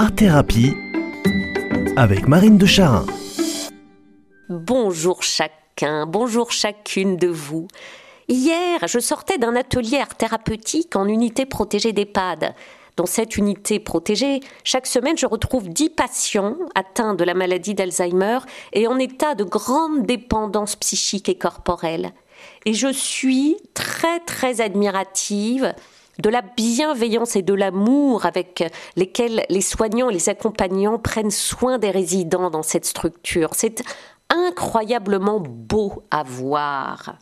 Art Thérapie avec Marine de Charin. Bonjour chacun, bonjour chacune de vous. Hier, je sortais d'un atelier art thérapeutique en unité protégée d'EHPAD. Dans cette unité protégée, chaque semaine, je retrouve 10 patients atteints de la maladie d'Alzheimer et en état de grande dépendance psychique et corporelle. Et je suis très très admirative de la bienveillance et de l'amour avec lesquels les soignants et les accompagnants prennent soin des résidents dans cette structure. C'est incroyablement beau à voir.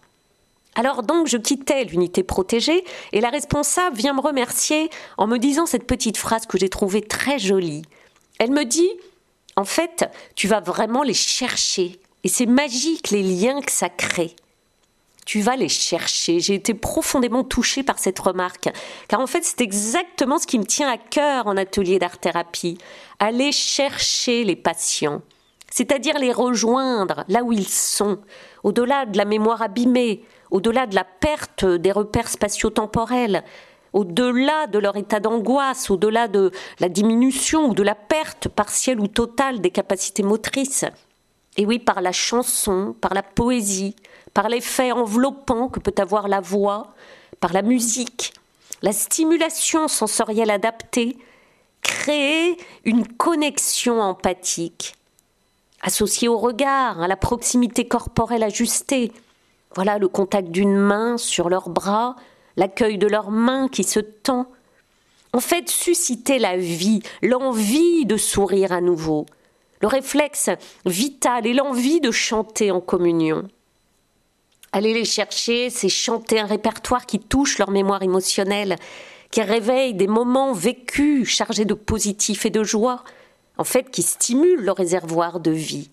Alors donc je quittais l'unité protégée et la responsable vient me remercier en me disant cette petite phrase que j'ai trouvée très jolie. Elle me dit en fait, tu vas vraiment les chercher et c'est magique les liens que ça crée tu vas les chercher. J'ai été profondément touchée par cette remarque, car en fait c'est exactement ce qui me tient à cœur en atelier d'art-thérapie, aller chercher les patients, c'est-à-dire les rejoindre là où ils sont, au-delà de la mémoire abîmée, au-delà de la perte des repères spatio-temporels, au-delà de leur état d'angoisse, au-delà de la diminution ou de la perte partielle ou totale des capacités motrices. Et oui, par la chanson, par la poésie, par l'effet enveloppant que peut avoir la voix, par la musique, la stimulation sensorielle adaptée, créer une connexion empathique, associée au regard, à la proximité corporelle ajustée. Voilà le contact d'une main sur leur bras, l'accueil de leur main qui se tend. En fait, susciter la vie, l'envie de sourire à nouveau, le réflexe vital et l'envie de chanter en communion. Aller les chercher, c'est chanter un répertoire qui touche leur mémoire émotionnelle, qui réveille des moments vécus chargés de positif et de joie, en fait qui stimule le réservoir de vie.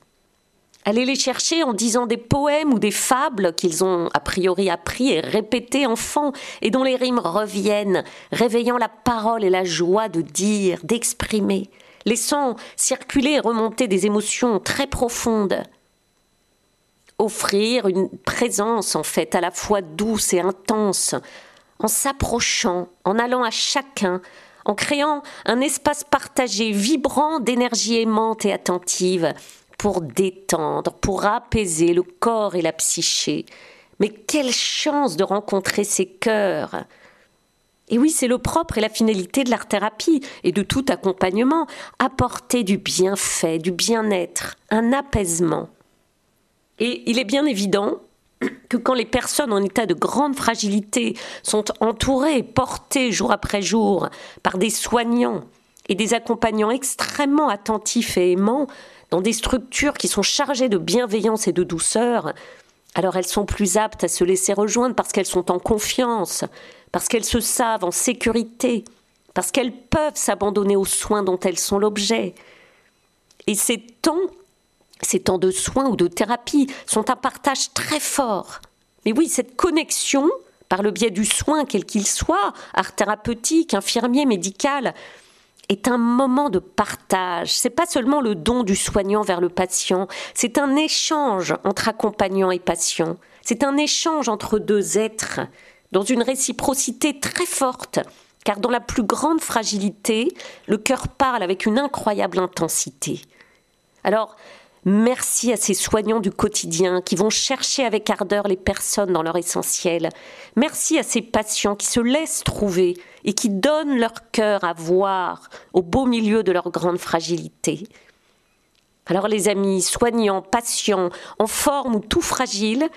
Aller les chercher en disant des poèmes ou des fables qu'ils ont a priori appris et répétés enfants et dont les rimes reviennent, réveillant la parole et la joie de dire, d'exprimer, laissant circuler et remonter des émotions très profondes offrir une présence en fait à la fois douce et intense, en s'approchant, en allant à chacun, en créant un espace partagé, vibrant d'énergie aimante et attentive, pour détendre, pour apaiser le corps et la psyché. Mais quelle chance de rencontrer ces cœurs et oui, c'est le propre et la finalité de l'art-thérapie et de tout accompagnement, apporter du bienfait, du bien-être, un apaisement. Et il est bien évident que quand les personnes en état de grande fragilité sont entourées, portées jour après jour par des soignants et des accompagnants extrêmement attentifs et aimants, dans des structures qui sont chargées de bienveillance et de douceur, alors elles sont plus aptes à se laisser rejoindre parce qu'elles sont en confiance, parce qu'elles se savent en sécurité, parce qu'elles peuvent s'abandonner aux soins dont elles sont l'objet. Et c'est tant ces temps de soins ou de thérapie sont un partage très fort. Mais oui, cette connexion, par le biais du soin, quel qu'il soit, art thérapeutique, infirmier, médical, est un moment de partage. C'est pas seulement le don du soignant vers le patient, c'est un échange entre accompagnant et patient. C'est un échange entre deux êtres, dans une réciprocité très forte, car dans la plus grande fragilité, le cœur parle avec une incroyable intensité. Alors, Merci à ces soignants du quotidien qui vont chercher avec ardeur les personnes dans leur essentiel. Merci à ces patients qui se laissent trouver et qui donnent leur cœur à voir au beau milieu de leur grande fragilité. Alors les amis, soignants, patients, en forme ou tout fragile,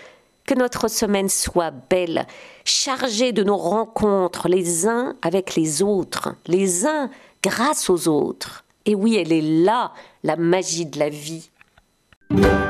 que notre semaine soit belle, chargée de nos rencontres les uns avec les autres, les uns grâce aux autres. Et oui, elle est là, la magie de la vie. you.